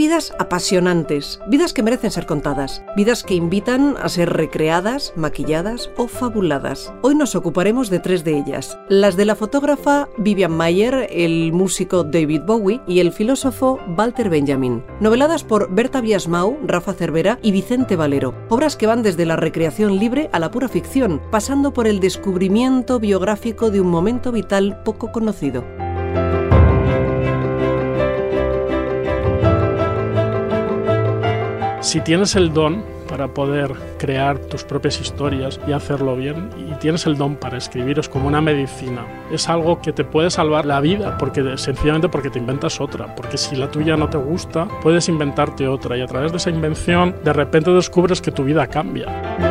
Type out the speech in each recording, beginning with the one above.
Vidas apasionantes, vidas que merecen ser contadas, vidas que invitan a ser recreadas, maquilladas o fabuladas. Hoy nos ocuparemos de tres de ellas, las de la fotógrafa Vivian Mayer, el músico David Bowie y el filósofo Walter Benjamin, noveladas por Berta Biasmau, Rafa Cervera y Vicente Valero, obras que van desde la recreación libre a la pura ficción, pasando por el descubrimiento biográfico de un momento vital poco conocido. Si tienes el don para poder crear tus propias historias y hacerlo bien y tienes el don para escribir es como una medicina es algo que te puede salvar la vida porque sencillamente porque te inventas otra porque si la tuya no te gusta puedes inventarte otra y a través de esa invención de repente descubres que tu vida cambia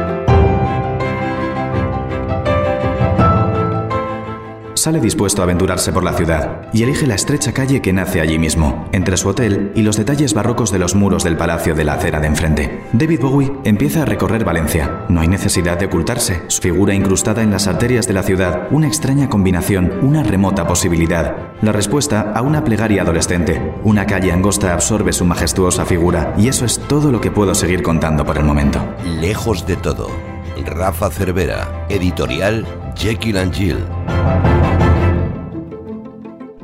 sale dispuesto a aventurarse por la ciudad y elige la estrecha calle que nace allí mismo, entre su hotel y los detalles barrocos de los muros del palacio de la acera de enfrente. David Bowie empieza a recorrer Valencia. No hay necesidad de ocultarse. Su figura incrustada en las arterias de la ciudad, una extraña combinación, una remota posibilidad. La respuesta a una plegaria adolescente. Una calle angosta absorbe su majestuosa figura y eso es todo lo que puedo seguir contando por el momento. Lejos de todo. Rafa Cervera, editorial Jekyll and.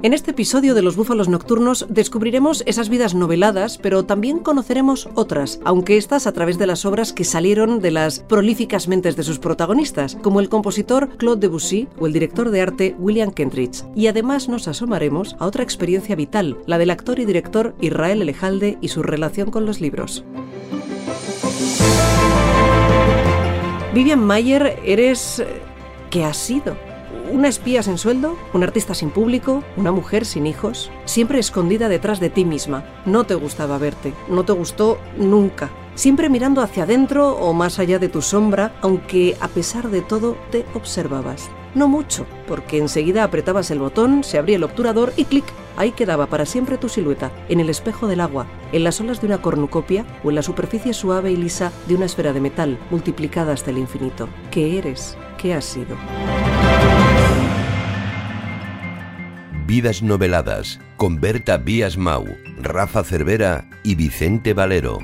En este episodio de Los Búfalos Nocturnos descubriremos esas vidas noveladas, pero también conoceremos otras, aunque estas a través de las obras que salieron de las prolíficas mentes de sus protagonistas, como el compositor Claude Debussy o el director de arte William Kentridge. Y además nos asomaremos a otra experiencia vital, la del actor y director Israel Elejalde y su relación con los libros. Vivian Mayer, eres... ¿qué has sido? una espía sin sueldo, un artista sin público, una mujer sin hijos, siempre escondida detrás de ti misma. No te gustaba verte, no te gustó nunca. Siempre mirando hacia adentro o más allá de tu sombra, aunque a pesar de todo te observabas. No mucho, porque enseguida apretabas el botón, se abría el obturador y clic, ahí quedaba para siempre tu silueta, en el espejo del agua, en las olas de una cornucopia o en la superficie suave y lisa de una esfera de metal, multiplicada hasta el infinito. ¿Qué eres? ¿Qué has sido? Vidas noveladas con Berta Vías Mau, Rafa Cervera y Vicente Valero.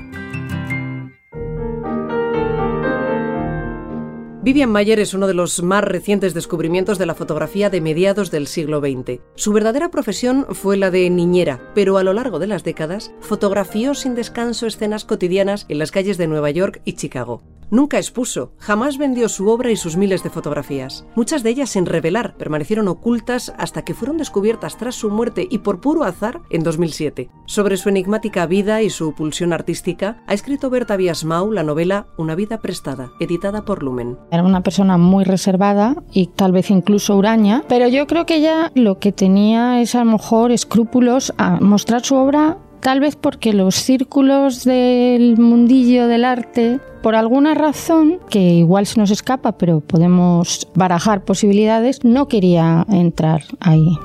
Vivian Mayer es uno de los más recientes descubrimientos de la fotografía de mediados del siglo XX. Su verdadera profesión fue la de niñera, pero a lo largo de las décadas fotografió sin descanso escenas cotidianas en las calles de Nueva York y Chicago. Nunca expuso, jamás vendió su obra y sus miles de fotografías. Muchas de ellas sin revelar permanecieron ocultas hasta que fueron descubiertas tras su muerte y por puro azar en 2007. Sobre su enigmática vida y su pulsión artística, ha escrito Berta Biasmau la novela Una vida prestada, editada por Lumen. Era una persona muy reservada y tal vez incluso huraña, pero yo creo que ella lo que tenía es a lo mejor escrúpulos a mostrar su obra tal vez porque los círculos del mundillo del arte, por alguna razón, que igual se nos escapa, pero podemos barajar posibilidades, no quería entrar ahí.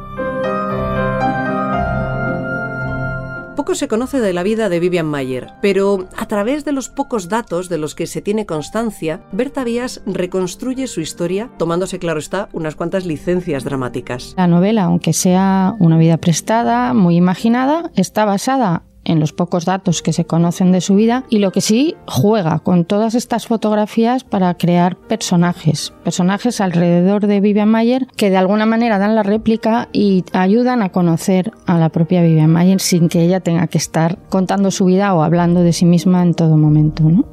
Poco se conoce de la vida de Vivian Mayer, pero a través de los pocos datos de los que se tiene constancia, Berta Díaz reconstruye su historia, tomándose, claro está, unas cuantas licencias dramáticas. La novela, aunque sea una vida prestada, muy imaginada, está basada en los pocos datos que se conocen de su vida y lo que sí juega con todas estas fotografías para crear personajes, personajes alrededor de Vivian Mayer que de alguna manera dan la réplica y ayudan a conocer a la propia Vivian Mayer sin que ella tenga que estar contando su vida o hablando de sí misma en todo momento. ¿no?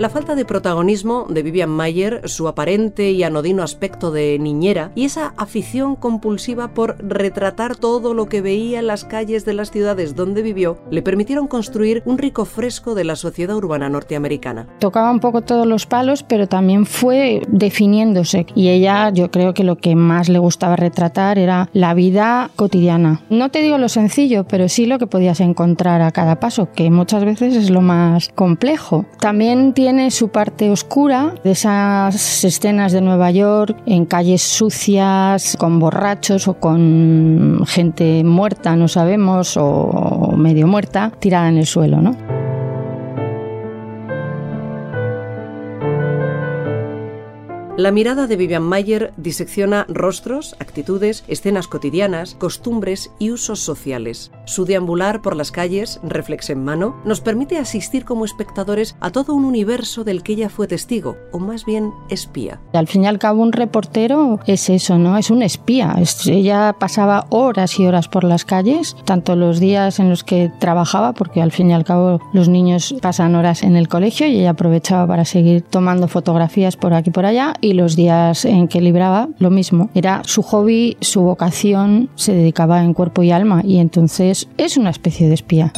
La falta de protagonismo de Vivian Mayer, su aparente y anodino aspecto de niñera y esa afición compulsiva por retratar todo lo que veía en las calles de las ciudades donde vivió, le permitieron construir un rico fresco de la sociedad urbana norteamericana. Tocaba un poco todos los palos, pero también fue definiéndose y ella yo creo que lo que más le gustaba retratar era la vida cotidiana. No te digo lo sencillo, pero sí lo que podías encontrar a cada paso, que muchas veces es lo más complejo. También tiene tiene su parte oscura de esas escenas de Nueva York en calles sucias, con borrachos o con gente muerta, no sabemos, o medio muerta, tirada en el suelo, ¿no? La mirada de Vivian Mayer disecciona rostros, actitudes, escenas cotidianas, costumbres y usos sociales. Su deambular por las calles, reflex en mano, nos permite asistir como espectadores a todo un universo del que ella fue testigo, o más bien espía. Al fin y al cabo, un reportero es eso, ¿no? Es un espía. ella pasaba horas y horas por las calles, tanto los días en los que trabajaba, porque al fin y al cabo los niños pasan horas en el colegio y ella aprovechaba para seguir tomando fotografías por aquí y por allá y los días en que libraba lo mismo. Era su hobby, su vocación, se dedicaba en cuerpo y alma y entonces es una especie de espía.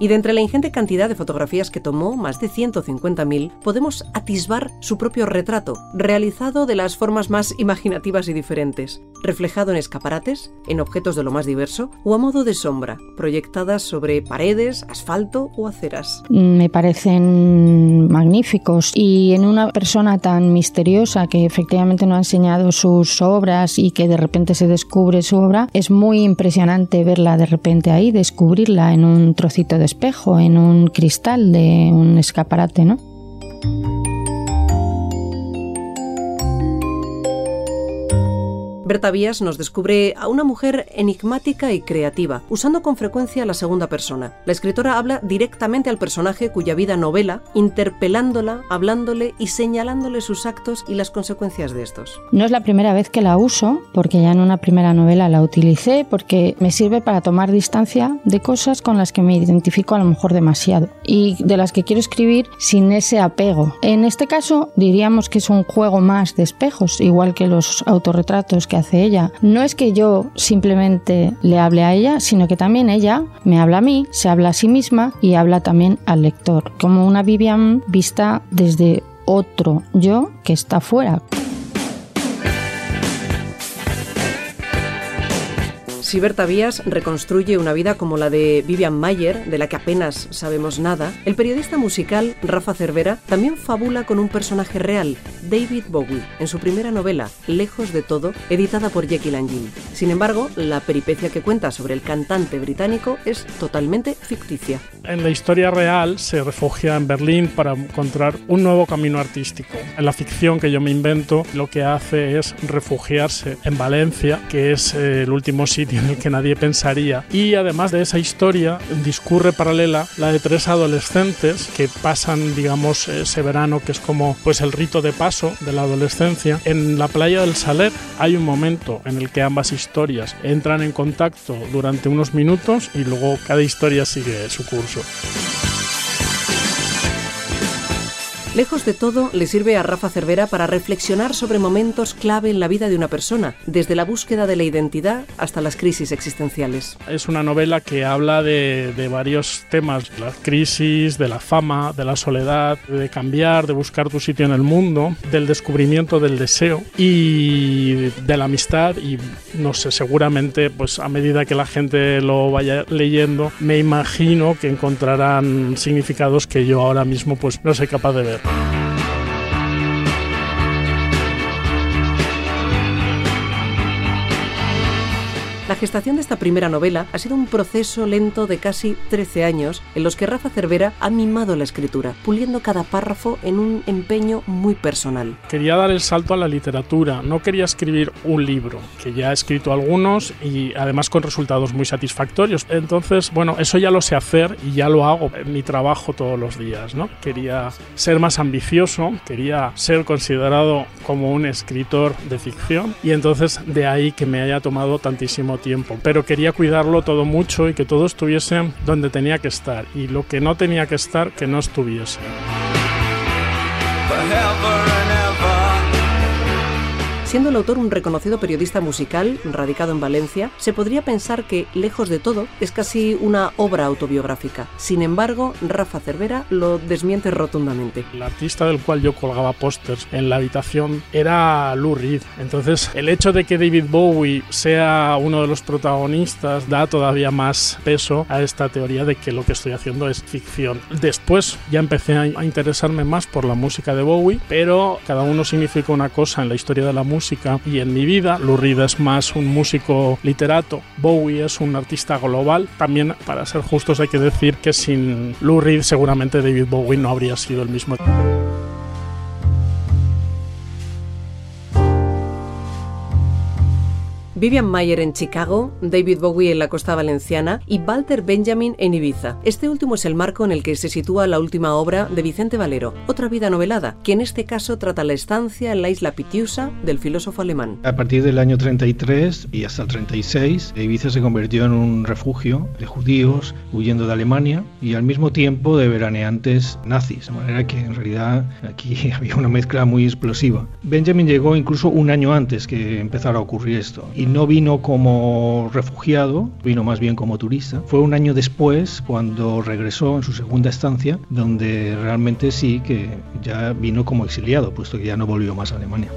Y de entre la ingente cantidad de fotografías que tomó, más de 150.000, podemos atisbar su propio retrato, realizado de las formas más imaginativas y diferentes, reflejado en escaparates, en objetos de lo más diverso o a modo de sombra, proyectadas sobre paredes, asfalto o aceras. Me parecen magníficos y en una persona tan misteriosa que efectivamente no ha enseñado sus obras y que de repente se descubre su obra, es muy impresionante verla de repente ahí, descubrirla en un trocito de espejo, en un cristal de un escaparate, ¿no? Berta Vías nos descubre a una mujer enigmática y creativa, usando con frecuencia la segunda persona. La escritora habla directamente al personaje cuya vida novela, interpelándola, hablándole y señalándole sus actos y las consecuencias de estos. No es la primera vez que la uso, porque ya en una primera novela la utilicé, porque me sirve para tomar distancia de cosas con las que me identifico a lo mejor demasiado y de las que quiero escribir sin ese apego. En este caso diríamos que es un juego más de espejos, igual que los autorretratos que hace ella. No es que yo simplemente le hable a ella, sino que también ella me habla a mí, se habla a sí misma y habla también al lector, como una Vivian vista desde otro yo que está fuera. Si Berta Vías reconstruye una vida como la de Vivian Mayer, de la que apenas sabemos nada, el periodista musical Rafa Cervera también fabula con un personaje real, David Bowie, en su primera novela, Lejos de todo, editada por Jekyll and Sin embargo, la peripecia que cuenta sobre el cantante británico es totalmente ficticia. En la historia real se refugia en Berlín para encontrar un nuevo camino artístico. En la ficción que yo me invento, lo que hace es refugiarse en Valencia, que es eh, el último sitio en el que nadie pensaría. Y además de esa historia, discurre paralela la de tres adolescentes que pasan, digamos, ese verano que es como pues el rito de paso de la adolescencia. En la playa del Saler hay un momento en el que ambas historias entran en contacto durante unos minutos y luego cada historia sigue su curso. Lejos de todo, le sirve a Rafa Cervera para reflexionar sobre momentos clave en la vida de una persona, desde la búsqueda de la identidad hasta las crisis existenciales. Es una novela que habla de, de varios temas, la crisis, de la fama, de la soledad, de cambiar, de buscar tu sitio en el mundo, del descubrimiento del deseo y de la amistad y no sé, seguramente pues a medida que la gente lo vaya leyendo, me imagino que encontrarán significados que yo ahora mismo pues no soy capaz de ver. Gestación de esta primera novela ha sido un proceso lento de casi 13 años en los que Rafa Cervera ha mimado la escritura, puliendo cada párrafo en un empeño muy personal. Quería dar el salto a la literatura, no quería escribir un libro, que ya he escrito algunos y además con resultados muy satisfactorios. Entonces, bueno, eso ya lo sé hacer y ya lo hago en mi trabajo todos los días, ¿no? Quería ser más ambicioso, quería ser considerado como un escritor de ficción y entonces de ahí que me haya tomado tantísimo tiempo, pero quería cuidarlo todo mucho y que todo estuviese donde tenía que estar y lo que no tenía que estar, que no estuviese. Siendo el autor un reconocido periodista musical, radicado en Valencia, se podría pensar que, lejos de todo, es casi una obra autobiográfica. Sin embargo, Rafa Cervera lo desmiente rotundamente. El artista del cual yo colgaba pósters en la habitación era Lou Reed. Entonces, el hecho de que David Bowie sea uno de los protagonistas da todavía más peso a esta teoría de que lo que estoy haciendo es ficción. Después ya empecé a interesarme más por la música de Bowie, pero cada uno significa una cosa en la historia de la música y en mi vida. Lou Reed es más un músico literato, Bowie es un artista global. También, para ser justos, hay que decir que sin Lou Reed seguramente David Bowie no habría sido el mismo. Vivian Mayer en Chicago, David Bowie en la costa valenciana y Walter Benjamin en Ibiza. Este último es el marco en el que se sitúa la última obra de Vicente Valero, Otra vida novelada, que en este caso trata la estancia en la isla Pitiusa del filósofo alemán. A partir del año 33 y hasta el 36, Ibiza se convirtió en un refugio de judíos huyendo de Alemania y al mismo tiempo de veraneantes nazis, de manera que en realidad aquí había una mezcla muy explosiva. Benjamin llegó incluso un año antes que empezara a ocurrir esto no vino como refugiado, vino más bien como turista. Fue un año después cuando regresó en su segunda estancia, donde realmente sí que ya vino como exiliado, puesto que ya no volvió más a Alemania.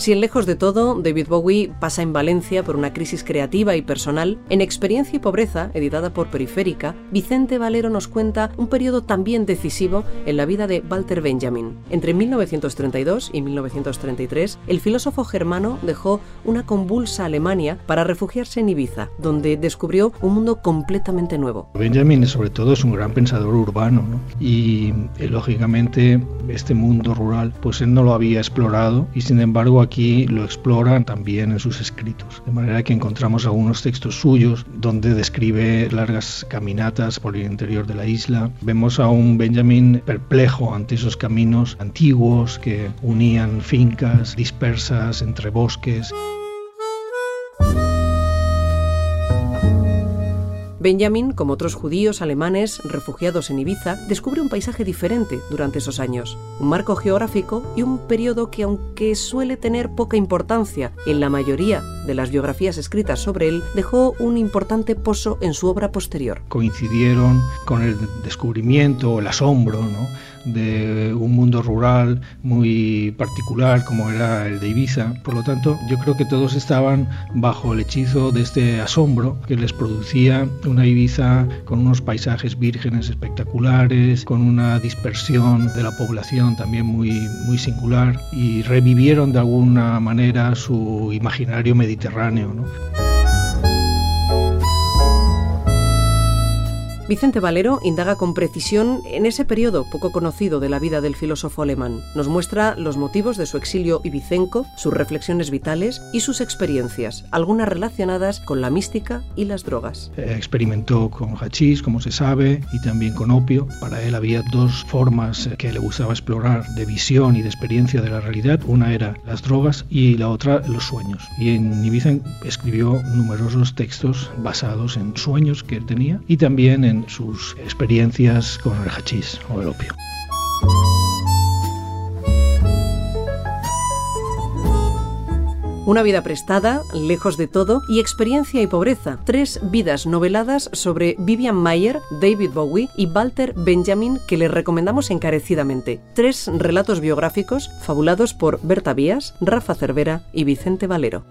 Si en Lejos de todo, David Bowie pasa en Valencia por una crisis creativa y personal, en Experiencia y Pobreza, editada por Periférica, Vicente Valero nos cuenta un periodo también decisivo en la vida de Walter Benjamin. Entre 1932 y 1933, el filósofo germano dejó una convulsa Alemania para refugiarse en Ibiza, donde descubrió un mundo completamente nuevo. Benjamin, sobre todo, es un gran pensador urbano y, eh, lógicamente, este mundo rural, pues él no lo había explorado y, sin embargo, aquí lo exploran también en sus escritos. De manera que encontramos algunos textos suyos donde describe largas caminatas por el interior de la isla. Vemos a un Benjamin perplejo ante esos caminos antiguos que unían fincas dispersas entre bosques. Benjamin, como otros judíos alemanes refugiados en Ibiza, descubre un paisaje diferente durante esos años, un marco geográfico y un periodo que aunque suele tener poca importancia en la mayoría de las biografías escritas sobre él, dejó un importante pozo en su obra posterior. Coincidieron con el descubrimiento, el asombro, ¿no? De un mundo rural muy particular como era el de Ibiza. Por lo tanto, yo creo que todos estaban bajo el hechizo de este asombro que les producía una Ibiza con unos paisajes vírgenes espectaculares, con una dispersión de la población también muy, muy singular y revivieron de alguna manera su imaginario mediterráneo. Vicente Valero indaga con precisión en ese periodo poco conocido de la vida del filósofo alemán. Nos muestra los motivos de su exilio ibicenco, sus reflexiones vitales y sus experiencias, algunas relacionadas con la mística y las drogas. Eh, experimentó con hachís, como se sabe, y también con opio. Para él había dos formas eh, que le gustaba explorar de visión y de experiencia de la realidad. Una era las drogas y la otra los sueños. Y en Ibiza escribió numerosos textos basados en sueños que él tenía y también sus experiencias con el hachís o el opio. Una vida prestada, lejos de todo, y experiencia y pobreza. Tres vidas noveladas sobre Vivian Mayer, David Bowie y Walter Benjamin que les recomendamos encarecidamente. Tres relatos biográficos fabulados por Berta Vías, Rafa Cervera y Vicente Valero.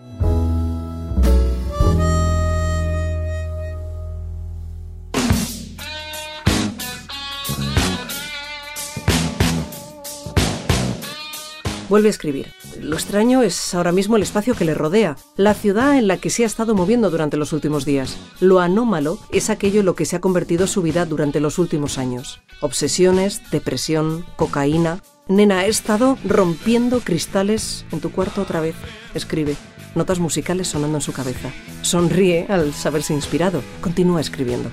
Vuelve a escribir. Lo extraño es ahora mismo el espacio que le rodea, la ciudad en la que se ha estado moviendo durante los últimos días. Lo anómalo es aquello en lo que se ha convertido su vida durante los últimos años. Obsesiones, depresión, cocaína. Nena, he estado rompiendo cristales en tu cuarto otra vez. Escribe. Notas musicales sonando en su cabeza. Sonríe al saberse inspirado. Continúa escribiendo.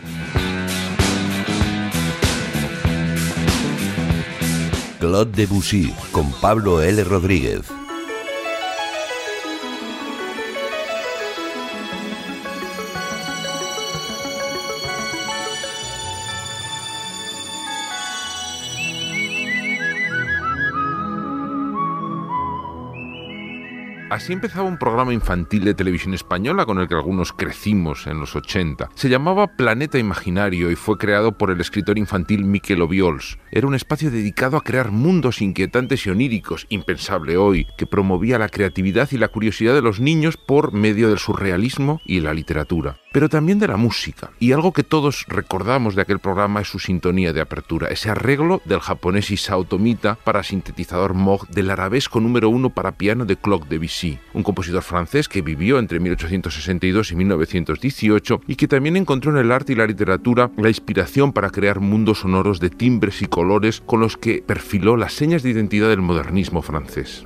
Claude Debussy con Pablo L. Rodríguez. Así empezaba un programa infantil de televisión española con el que algunos crecimos en los 80. Se llamaba Planeta Imaginario y fue creado por el escritor infantil Miquel Obiols. Era un espacio dedicado a crear mundos inquietantes y oníricos, impensable hoy, que promovía la creatividad y la curiosidad de los niños por medio del surrealismo y la literatura pero también de la música. Y algo que todos recordamos de aquel programa es su sintonía de apertura, ese arreglo del japonés Isao Tomita para sintetizador Moog del arabesco número uno para piano de Clock Un compositor francés que vivió entre 1862 y 1918 y que también encontró en el arte y la literatura la inspiración para crear mundos sonoros de timbres y colores con los que perfiló las señas de identidad del modernismo francés.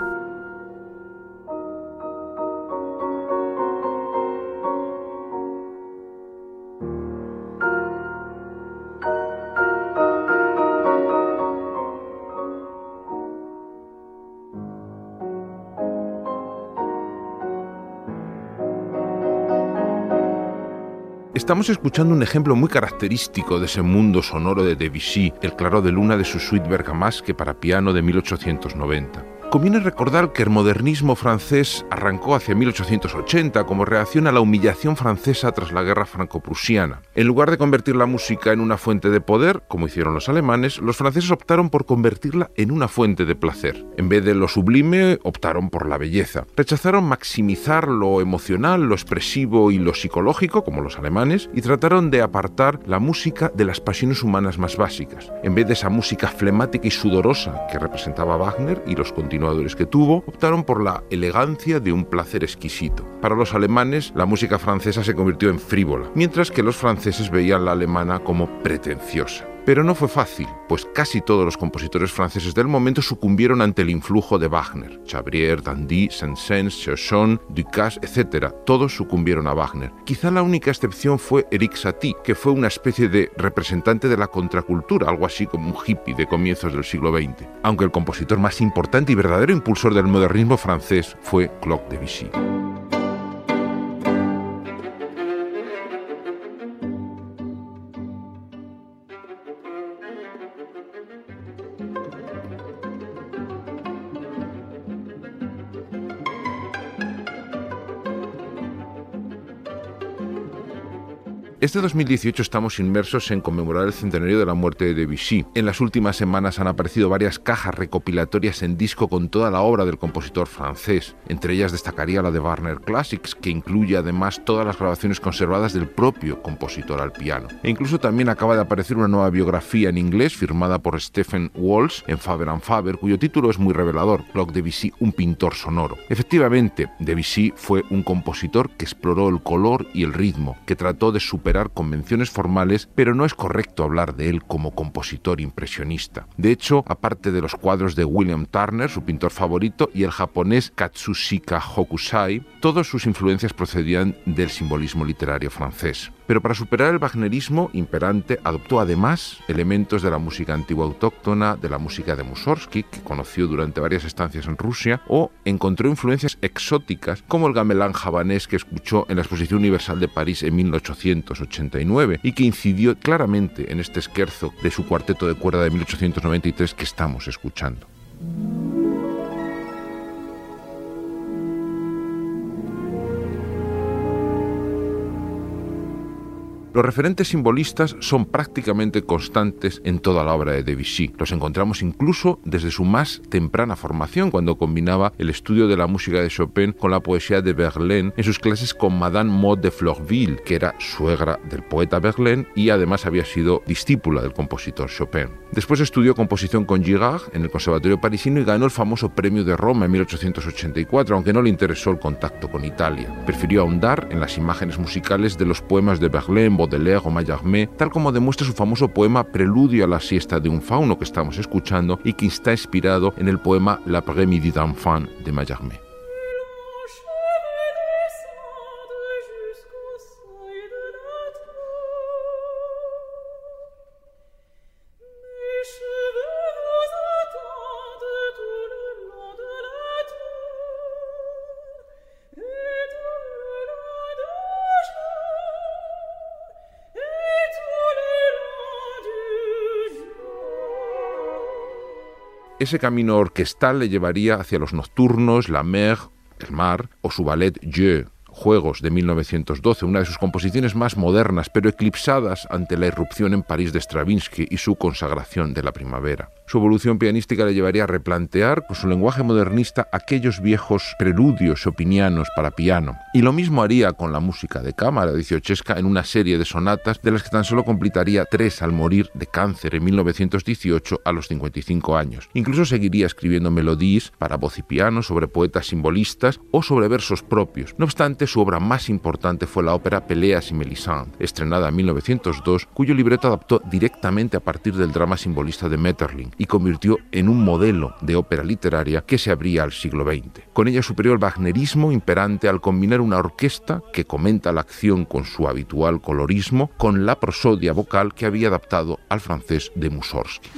Estamos escuchando un ejemplo muy característico de ese mundo sonoro de Debussy, el claro de luna de su suite Bergamasque para piano de 1890. Conviene recordar que el modernismo francés arrancó hacia 1880 como reacción a la humillación francesa tras la guerra franco-prusiana. En lugar de convertir la música en una fuente de poder, como hicieron los alemanes, los franceses optaron por convertirla en una fuente de placer. En vez de lo sublime, optaron por la belleza. Rechazaron maximizar lo emocional, lo expresivo y lo psicológico, como los alemanes, y trataron de apartar la música de las pasiones humanas más básicas. En vez de esa música flemática y sudorosa que representaba Wagner y los continuos que tuvo, optaron por la elegancia de un placer exquisito. Para los alemanes, la música francesa se convirtió en frívola, mientras que los franceses veían la alemana como pretenciosa. Pero no fue fácil, pues casi todos los compositores franceses del momento sucumbieron ante el influjo de Wagner. Chabrier, Dandy, Saint-Saëns, Chauchon, Ducasse, etc. Todos sucumbieron a Wagner. Quizá la única excepción fue Eric Satie, que fue una especie de representante de la contracultura, algo así como un hippie de comienzos del siglo XX. Aunque el compositor más importante y verdadero impulsor del modernismo francés fue Claude Debussy. Este 2018 estamos inmersos en conmemorar el centenario de la muerte de Debussy. En las últimas semanas han aparecido varias cajas recopilatorias en disco con toda la obra del compositor francés. Entre ellas destacaría la de Warner Classics, que incluye además todas las grabaciones conservadas del propio compositor al piano. E incluso también acaba de aparecer una nueva biografía en inglés firmada por Stephen Walsh en Faber and Faber, cuyo título es muy revelador, Clock Debussy, un pintor sonoro. Efectivamente, Debussy fue un compositor que exploró el color y el ritmo, que trató de superar convenciones formales, pero no es correcto hablar de él como compositor impresionista. De hecho, aparte de los cuadros de William Turner, su pintor favorito, y el japonés Katsushika Hokusai, todas sus influencias procedían del simbolismo literario francés. Pero para superar el wagnerismo imperante, adoptó además elementos de la música antigua autóctona, de la música de Mussorgsky, que conoció durante varias estancias en Rusia, o encontró influencias exóticas como el gamelán javanés que escuchó en la Exposición Universal de París en 1889 y que incidió claramente en este esquerzo de su cuarteto de cuerda de 1893 que estamos escuchando. Los referentes simbolistas son prácticamente constantes en toda la obra de Debussy. Los encontramos incluso desde su más temprana formación, cuando combinaba el estudio de la música de Chopin con la poesía de Verlaine en sus clases con Madame Maud de Florville, que era suegra del poeta Verlaine y además había sido discípula del compositor Chopin. Después estudió composición con Girard en el Conservatorio Parisino y ganó el famoso premio de Roma en 1884, aunque no le interesó el contacto con Italia. Prefirió ahondar en las imágenes musicales de los poemas de Verlaine, Baudelaire o Mallarmé, tal como demuestra su famoso poema Preludio a la siesta de un fauno que estamos escuchando y que está inspirado en el poema L'après-midi d'enfant de Mallarmé. Ese camino orquestal le llevaría hacia los nocturnos, la mer El mar, o su ballet Je, Juegos de 1912, una de sus composiciones más modernas, pero eclipsadas ante la irrupción en París de Stravinsky y su consagración de la primavera. Su evolución pianística le llevaría a replantear con su lenguaje modernista aquellos viejos preludios opinianos para piano. Y lo mismo haría con la música de cámara dieciochesca en una serie de sonatas de las que tan solo completaría tres al morir de cáncer en 1918 a los 55 años. Incluso seguiría escribiendo melodías para voz y piano sobre poetas simbolistas o sobre versos propios. No obstante, su obra más importante fue la ópera Peleas y Melisande, estrenada en 1902, cuyo libreto adaptó directamente a partir del drama simbolista de Metterling y convirtió en un modelo de ópera literaria que se abría al siglo XX. Con ella superior el wagnerismo imperante al combinar una orquesta que comenta la acción con su habitual colorismo con la prosodia vocal que había adaptado al francés de Mussorgsky.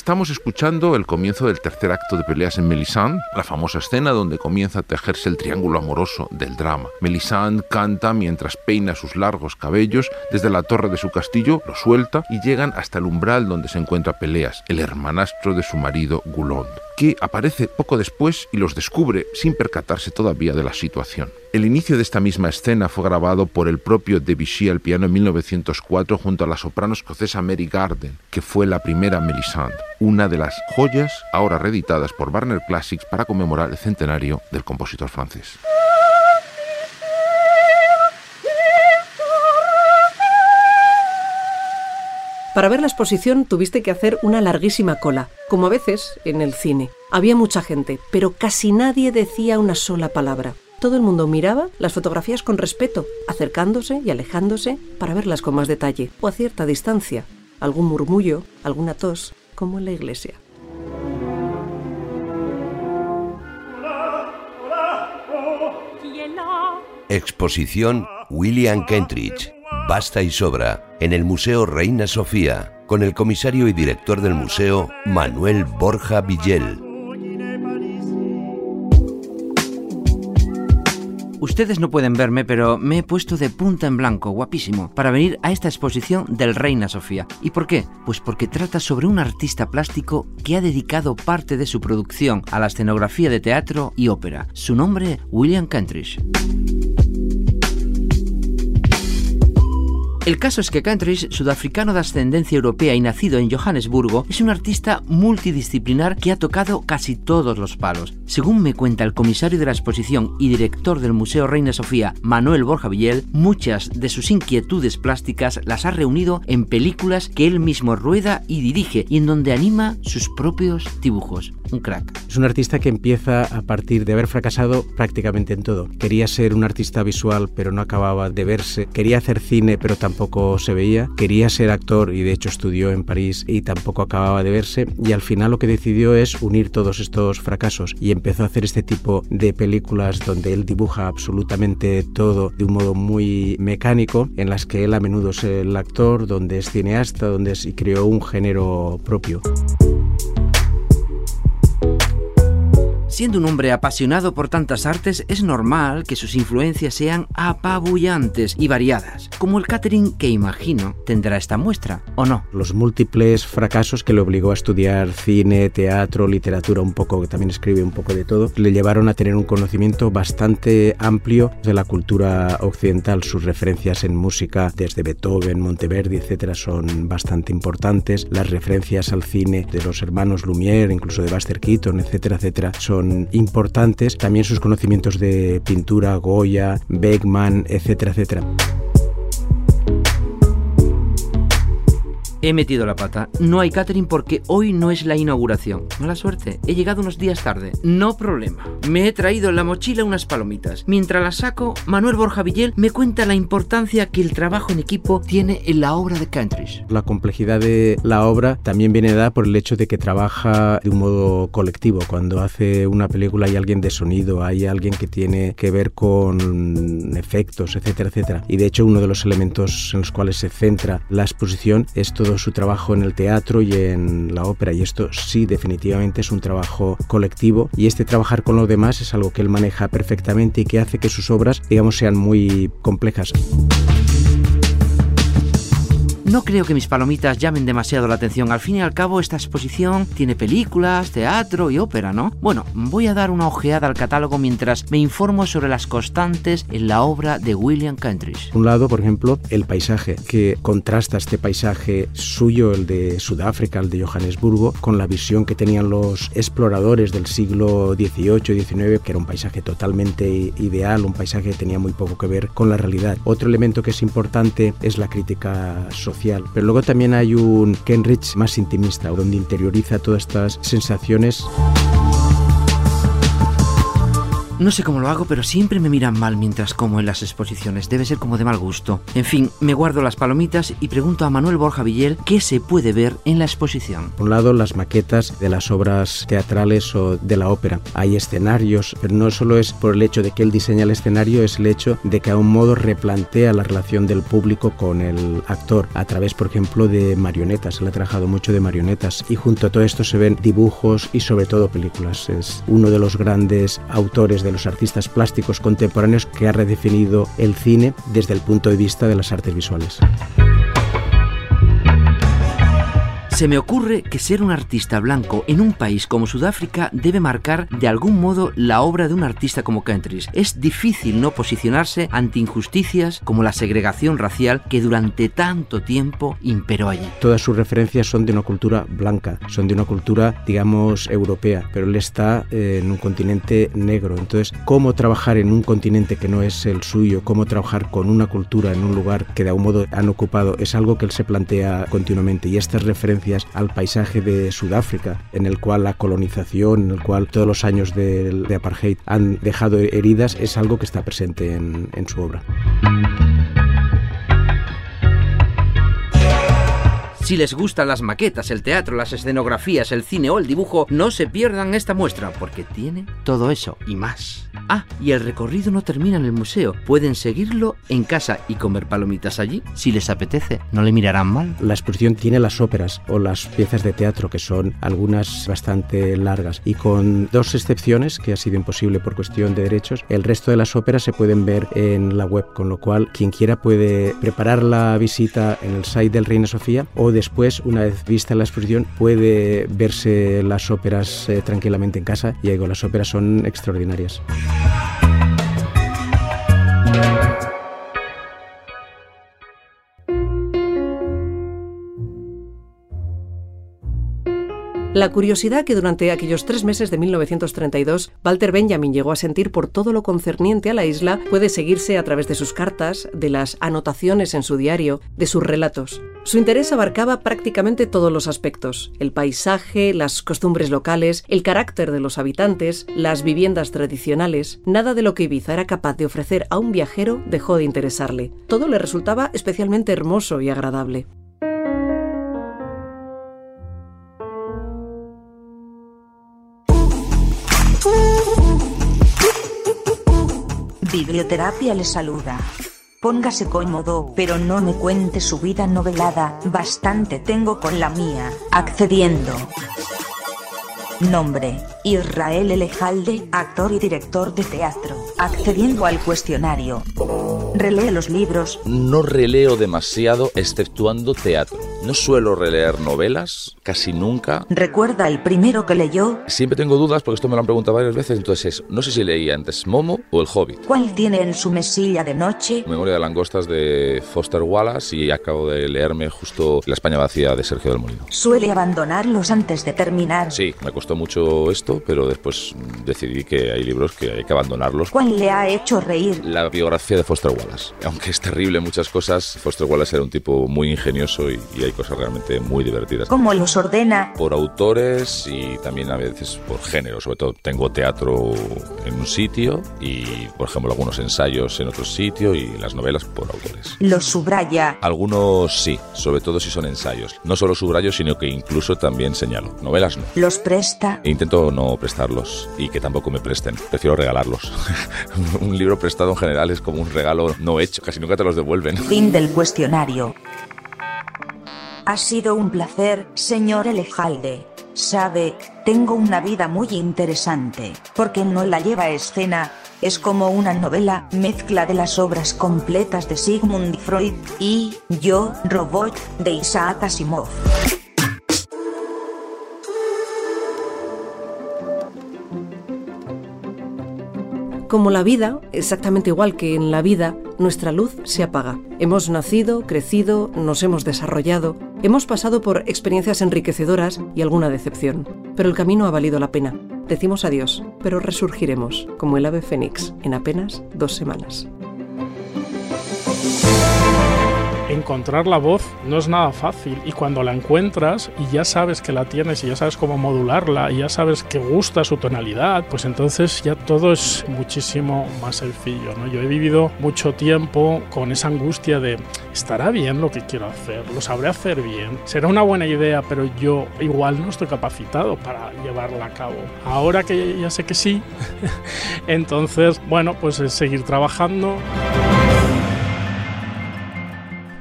Estamos escuchando el comienzo del tercer acto de peleas en Melisande, la famosa escena donde comienza a tejerse el triángulo amoroso del drama. Melisande canta mientras peina sus largos cabellos, desde la torre de su castillo lo suelta y llegan hasta el umbral donde se encuentra Peleas, el hermanastro de su marido Goulond que aparece poco después y los descubre sin percatarse todavía de la situación. El inicio de esta misma escena fue grabado por el propio Debussy al piano en 1904 junto a la soprano escocesa Mary Garden, que fue la primera Melisande, una de las joyas ahora reeditadas por Warner Classics para conmemorar el centenario del compositor francés. Para ver la exposición tuviste que hacer una larguísima cola, como a veces en el cine. Había mucha gente, pero casi nadie decía una sola palabra. Todo el mundo miraba las fotografías con respeto, acercándose y alejándose para verlas con más detalle, o a cierta distancia. Algún murmullo, alguna tos, como en la iglesia. Exposición William Kentridge Basta y sobra en el Museo Reina Sofía con el comisario y director del museo Manuel Borja Villel. Ustedes no pueden verme, pero me he puesto de punta en blanco, guapísimo, para venir a esta exposición del Reina Sofía. ¿Y por qué? Pues porque trata sobre un artista plástico que ha dedicado parte de su producción a la escenografía de teatro y ópera. Su nombre, William Kentridge. El caso es que Kentridge, sudafricano de ascendencia europea y nacido en Johannesburgo, es un artista multidisciplinar que ha tocado casi todos los palos. Según me cuenta el comisario de la exposición y director del Museo Reina Sofía, Manuel Borja Villel, muchas de sus inquietudes plásticas las ha reunido en películas que él mismo rueda y dirige y en donde anima sus propios dibujos. Un crack. Es un artista que empieza a partir de haber fracasado prácticamente en todo. Quería ser un artista visual, pero no acababa de verse. Quería hacer cine, pero tampoco tampoco se veía. Quería ser actor y de hecho estudió en París y tampoco acababa de verse. Y al final lo que decidió es unir todos estos fracasos y empezó a hacer este tipo de películas donde él dibuja absolutamente todo de un modo muy mecánico, en las que él a menudo es el actor, donde es cineasta, donde es, y creó un género propio. Siendo un hombre apasionado por tantas artes, es normal que sus influencias sean apabullantes y variadas, como el catering que imagino tendrá esta muestra, ¿o no? Los múltiples fracasos que le obligó a estudiar cine, teatro, literatura, un poco, que también escribe un poco de todo, le llevaron a tener un conocimiento bastante amplio de la cultura occidental. Sus referencias en música, desde Beethoven, Monteverdi, etcétera, son bastante importantes. Las referencias al cine de los hermanos Lumière, incluso de Buster Keaton, etcétera, etcétera, son importantes. También sus conocimientos de pintura, Goya, Beckman, etcétera, etcétera. He metido la pata. No hay catering porque hoy no es la inauguración. Mala suerte. He llegado unos días tarde. No problema. Me he traído en la mochila unas palomitas. Mientras las saco, Manuel Borja Villel me cuenta la importancia que el trabajo en equipo tiene en la obra de Kentridge. La complejidad de la obra también viene dada por el hecho de que trabaja de un modo colectivo. Cuando hace una película hay alguien de sonido, hay alguien que tiene que ver con efectos, etcétera, etcétera. Y de hecho uno de los elementos en los cuales se centra la exposición es todo su trabajo en el teatro y en la ópera y esto sí definitivamente es un trabajo colectivo y este trabajar con los demás es algo que él maneja perfectamente y que hace que sus obras digamos sean muy complejas. No creo que mis palomitas llamen demasiado la atención. Al fin y al cabo, esta exposición tiene películas, teatro y ópera, ¿no? Bueno, voy a dar una ojeada al catálogo mientras me informo sobre las constantes en la obra de William Kentridge. Un lado, por ejemplo, el paisaje, que contrasta este paisaje suyo, el de Sudáfrica, el de Johannesburgo, con la visión que tenían los exploradores del siglo XVIII XIX, que era un paisaje totalmente ideal, un paisaje que tenía muy poco que ver con la realidad. Otro elemento que es importante es la crítica social, pero luego también hay un Kenrich más intimista, donde interioriza todas estas sensaciones. No sé cómo lo hago, pero siempre me miran mal mientras como en las exposiciones. Debe ser como de mal gusto. En fin, me guardo las palomitas y pregunto a Manuel Borja Villel qué se puede ver en la exposición. Por un lado, las maquetas de las obras teatrales o de la ópera. Hay escenarios, pero no solo es por el hecho de que él diseña el escenario, es el hecho de que a un modo replantea la relación del público con el actor a través, por ejemplo, de marionetas. Él ha trabajado mucho de marionetas y junto a todo esto se ven dibujos y sobre todo películas. Es uno de los grandes autores de los artistas plásticos contemporáneos que ha redefinido el cine desde el punto de vista de las artes visuales. Se me ocurre que ser un artista blanco en un país como Sudáfrica debe marcar de algún modo la obra de un artista como Kentridge. Es difícil no posicionarse ante injusticias como la segregación racial que durante tanto tiempo imperó allí. Todas sus referencias son de una cultura blanca, son de una cultura, digamos, europea, pero él está eh, en un continente negro. Entonces, ¿cómo trabajar en un continente que no es el suyo? ¿Cómo trabajar con una cultura en un lugar que de algún modo han ocupado? Es algo que él se plantea continuamente y estas referencias al paisaje de Sudáfrica, en el cual la colonización, en el cual todos los años de, apartheid han dejado heridas, es algo que está presente en, en su obra. Si les gustan las maquetas, el teatro, las escenografías, el cine o el dibujo, no se pierdan esta muestra, porque tiene todo eso y más. Ah, y el recorrido no termina en el museo. Pueden seguirlo en casa y comer palomitas allí si les apetece. No le mirarán mal. La exposición tiene las óperas o las piezas de teatro, que son algunas bastante largas. Y con dos excepciones, que ha sido imposible por cuestión de derechos, el resto de las óperas se pueden ver en la web, con lo cual quien quiera puede preparar la visita en el site del Reina Sofía o de después, una vez vista la exposición, puede verse las óperas eh, tranquilamente en casa y digo, las óperas son extraordinarias. La curiosidad que durante aquellos tres meses de 1932 Walter Benjamin llegó a sentir por todo lo concerniente a la isla puede seguirse a través de sus cartas, de las anotaciones en su diario, de sus relatos. Su interés abarcaba prácticamente todos los aspectos, el paisaje, las costumbres locales, el carácter de los habitantes, las viviendas tradicionales. Nada de lo que Ibiza era capaz de ofrecer a un viajero dejó de interesarle. Todo le resultaba especialmente hermoso y agradable. Biblioterapia le saluda. Póngase cómodo, pero no me cuente su vida novelada, bastante tengo con la mía, accediendo. Nombre, Israel Elejalde, actor y director de teatro, accediendo al cuestionario. ¿Relee los libros? No releo demasiado, exceptuando teatro. No suelo releer novelas, casi nunca. ¿Recuerda el primero que leyó? Siempre tengo dudas porque esto me lo han preguntado varias veces, entonces no sé si leía antes Momo o El Hobbit. ¿Cuál tiene en su mesilla de noche? Memoria de langostas de Foster Wallace y acabo de leerme justo La España vacía de Sergio del Molino. ¿Suele abandonarlos antes de terminar? Sí, me costó mucho esto, pero después decidí que hay libros que hay que abandonarlos. ¿Cuál le ha hecho reír? La biografía de Foster Wallace. Aunque es terrible muchas cosas, Foster Wallace era un tipo muy ingenioso y, y hay cosas realmente muy divertidas. ¿Cómo los ordena? Por autores y también a veces por género. Sobre todo tengo teatro en un sitio y, por ejemplo, algunos ensayos en otro sitio y las novelas por autores. ¿Los subraya? Algunos sí, sobre todo si son ensayos. No solo subrayo, sino que incluso también señalo. Novelas no. ¿Los presta? Intento no prestarlos y que tampoco me presten. Prefiero regalarlos. un libro prestado en general es como un regalo no hecho. Casi nunca te los devuelven. Fin del cuestionario. Ha sido un placer, señor Elejalde. Sabe, tengo una vida muy interesante, porque no la lleva escena, Es como una novela, mezcla de las obras completas de Sigmund Freud y Yo, Robot, de Isaac Asimov. Como la vida, exactamente igual que en la vida, nuestra luz se apaga. Hemos nacido, crecido, nos hemos desarrollado, hemos pasado por experiencias enriquecedoras y alguna decepción, pero el camino ha valido la pena. Decimos adiós, pero resurgiremos, como el ave fénix, en apenas dos semanas encontrar la voz no es nada fácil y cuando la encuentras y ya sabes que la tienes y ya sabes cómo modularla y ya sabes que gusta su tonalidad, pues entonces ya todo es muchísimo más sencillo. ¿no? Yo he vivido mucho tiempo con esa angustia de ¿estará bien lo que quiero hacer? ¿Lo sabré hacer bien? ¿Será una buena idea pero yo igual no estoy capacitado para llevarla a cabo? Ahora que ya sé que sí, entonces bueno, pues es seguir trabajando.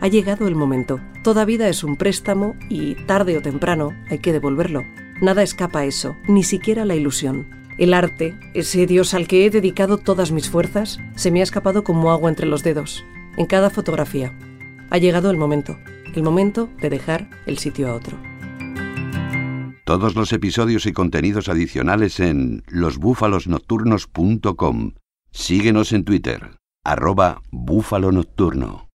Ha llegado el momento. Toda vida es un préstamo y tarde o temprano hay que devolverlo. Nada escapa a eso, ni siquiera la ilusión. El arte, ese dios al que he dedicado todas mis fuerzas, se me ha escapado como agua entre los dedos, en cada fotografía. Ha llegado el momento, el momento de dejar el sitio a otro. Todos los episodios y contenidos adicionales en losbúfalosnocturnos.com. Síguenos en Twitter, arroba búfalo nocturno.